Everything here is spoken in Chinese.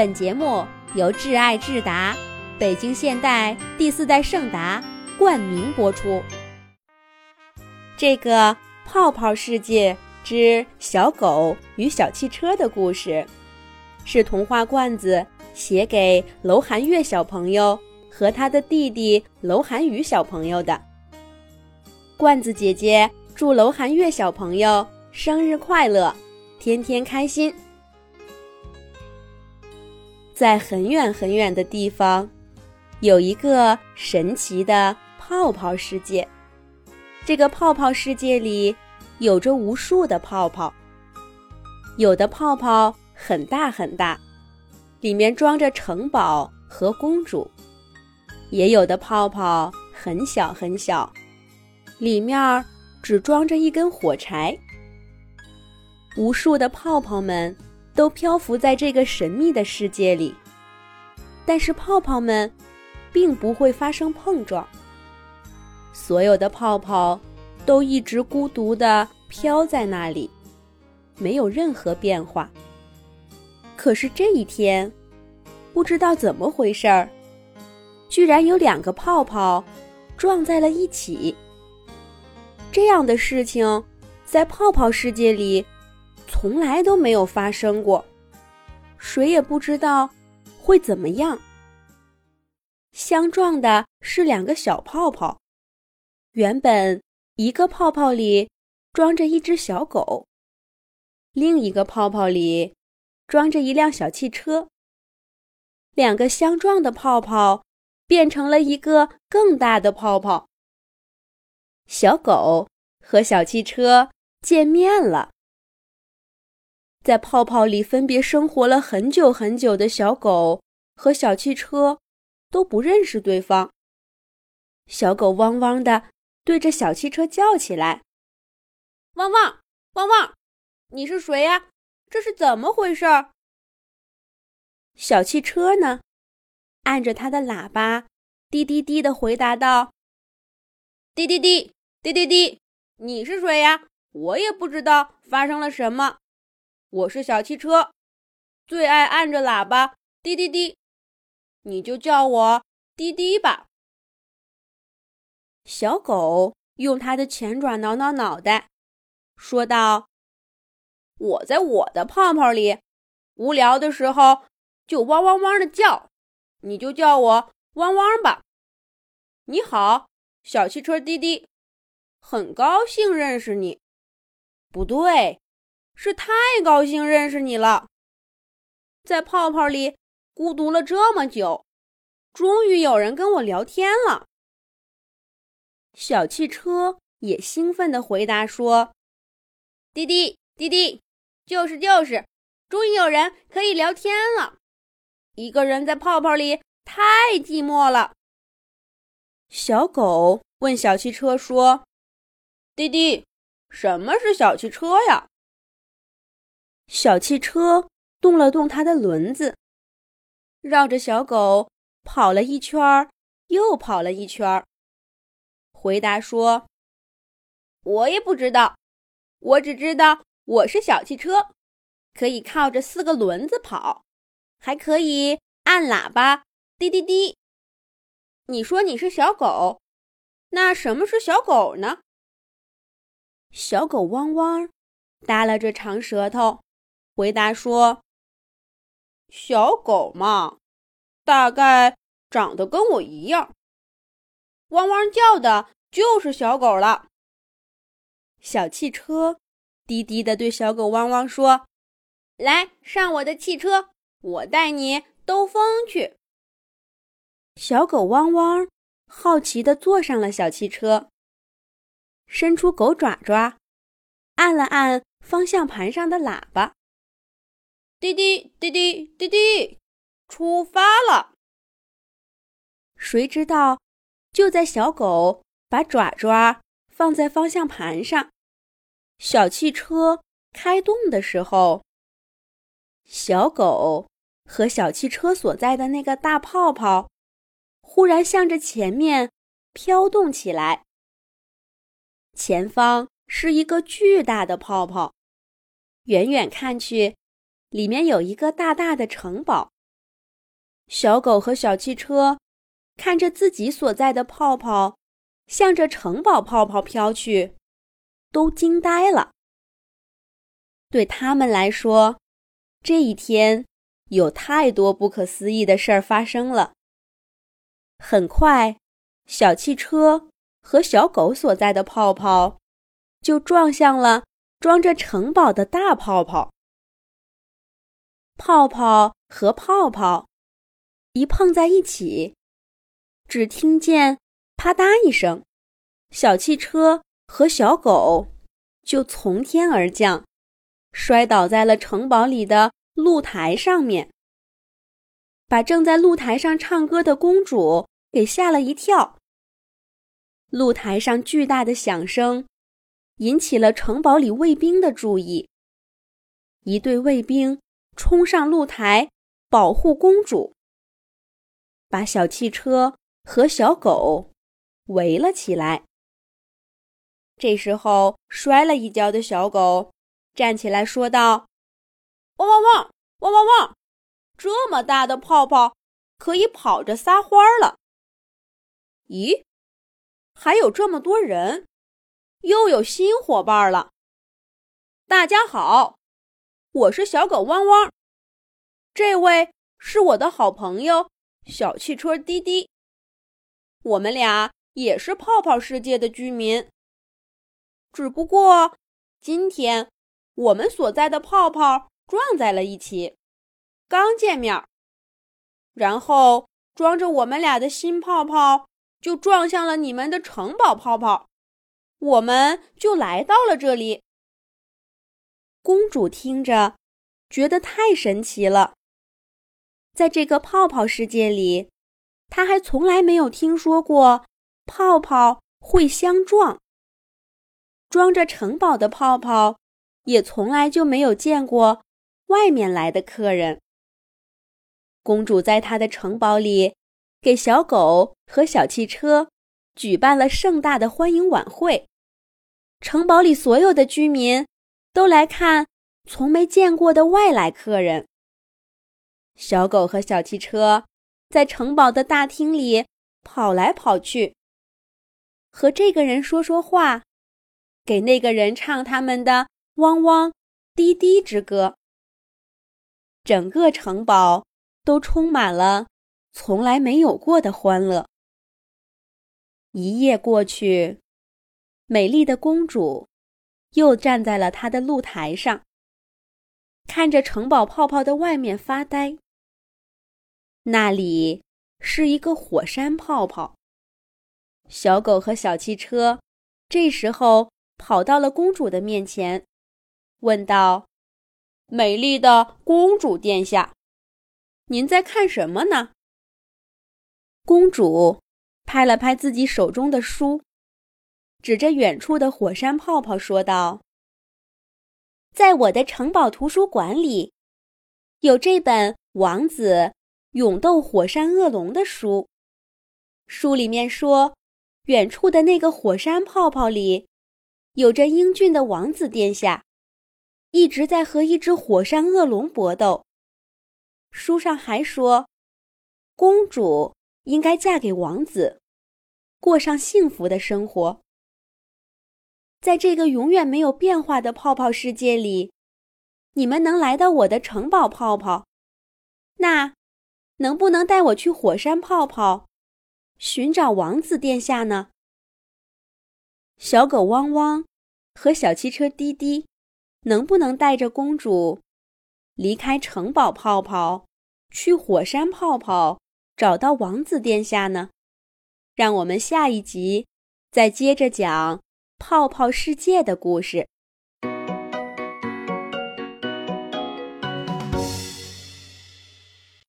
本节目由挚爱智达、北京现代第四代圣达冠名播出。这个泡泡世界之小狗与小汽车的故事，是童话罐子写给楼寒月小朋友和他的弟弟楼寒雨小朋友的。罐子姐姐祝楼寒月小朋友生日快乐，天天开心。在很远很远的地方，有一个神奇的泡泡世界。这个泡泡世界里有着无数的泡泡，有的泡泡很大很大，里面装着城堡和公主；也有的泡泡很小很小，里面只装着一根火柴。无数的泡泡们。都漂浮在这个神秘的世界里，但是泡泡们并不会发生碰撞。所有的泡泡都一直孤独地飘在那里，没有任何变化。可是这一天，不知道怎么回事儿，居然有两个泡泡撞在了一起。这样的事情在泡泡世界里。从来都没有发生过，谁也不知道会怎么样。相撞的是两个小泡泡，原本一个泡泡里装着一只小狗，另一个泡泡里装着一辆小汽车。两个相撞的泡泡变成了一个更大的泡泡。小狗和小汽车见面了。在泡泡里分别生活了很久很久的小狗和小汽车都不认识对方。小狗汪汪的对着小汽车叫起来：“汪汪汪汪，你是谁呀？这是怎么回事？”小汽车呢，按着它的喇叭，滴滴滴的回答道：“滴滴滴滴滴滴，你是谁呀？我也不知道发生了什么。”我是小汽车，最爱按着喇叭滴滴滴，你就叫我滴滴吧。小狗用它的前爪挠挠脑袋，说道：“我在我的泡泡里，无聊的时候就汪汪汪的叫，你就叫我汪汪吧。”你好，小汽车滴滴，很高兴认识你。不对。是太高兴认识你了，在泡泡里孤独了这么久，终于有人跟我聊天了。小汽车也兴奋地回答说：“滴滴滴滴，就是就是，终于有人可以聊天了。一个人在泡泡里太寂寞了。”小狗问小汽车说：“滴滴，什么是小汽车呀？”小汽车动了动它的轮子，绕着小狗跑了一圈儿，又跑了一圈儿。回答说：“我也不知道，我只知道我是小汽车，可以靠着四个轮子跑，还可以按喇叭滴滴滴。你说你是小狗，那什么是小狗呢？”小狗汪汪，耷拉着长舌头。回答说：“小狗嘛，大概长得跟我一样，汪汪叫的就是小狗了。”小汽车低低的对小狗汪汪说：“来上我的汽车，我带你兜风去。”小狗汪汪好奇的坐上了小汽车，伸出狗爪爪，按了按方向盘上的喇叭。滴滴滴滴滴滴，出发了。谁知道，就在小狗把爪爪放在方向盘上，小汽车开动的时候，小狗和小汽车所在的那个大泡泡，忽然向着前面飘动起来。前方是一个巨大的泡泡，远远看去。里面有一个大大的城堡，小狗和小汽车看着自己所在的泡泡向着城堡泡泡飘去，都惊呆了。对他们来说，这一天有太多不可思议的事儿发生了。很快，小汽车和小狗所在的泡泡就撞向了装着城堡的大泡泡。泡泡和泡泡一碰在一起，只听见啪嗒一声，小汽车和小狗就从天而降。摔倒在了城堡里的露台上面，把正在露台上唱歌的公主给吓了一跳。露台上巨大的响声引起了城堡里卫兵的注意，一队卫兵冲上露台保护公主，把小汽车和小狗围了起来。这时候，摔了一跤的小狗。站起来说道：“汪汪汪，汪汪汪！这么大的泡泡，可以跑着撒欢了。咦，还有这么多人，又有新伙伴了。大家好，我是小狗汪汪，这位是我的好朋友小汽车滴滴，我们俩也是泡泡世界的居民，只不过今天。”我们所在的泡泡撞在了一起，刚见面，然后装着我们俩的新泡泡就撞向了你们的城堡泡泡，我们就来到了这里。公主听着，觉得太神奇了。在这个泡泡世界里，她还从来没有听说过泡泡会相撞。装着城堡的泡泡。也从来就没有见过外面来的客人。公主在她的城堡里，给小狗和小汽车举办了盛大的欢迎晚会。城堡里所有的居民都来看从没见过的外来客人。小狗和小汽车在城堡的大厅里跑来跑去，和这个人说说话，给那个人唱他们的。汪汪，滴滴之歌。整个城堡都充满了从来没有过的欢乐。一夜过去，美丽的公主又站在了他的露台上，看着城堡泡泡的外面发呆。那里是一个火山泡泡。小狗和小汽车这时候跑到了公主的面前。问道：“美丽的公主殿下，您在看什么呢？”公主拍了拍自己手中的书，指着远处的火山泡泡说道：“在我的城堡图书馆里，有这本《王子勇斗火山恶龙》的书。书里面说，远处的那个火山泡泡里，有着英俊的王子殿下。”一直在和一只火山恶龙搏斗。书上还说，公主应该嫁给王子，过上幸福的生活。在这个永远没有变化的泡泡世界里，你们能来到我的城堡泡泡，那能不能带我去火山泡泡，寻找王子殿下呢？小狗汪汪和小汽车滴滴。能不能带着公主离开城堡泡泡，去火山泡泡找到王子殿下呢？让我们下一集再接着讲泡泡世界的故事。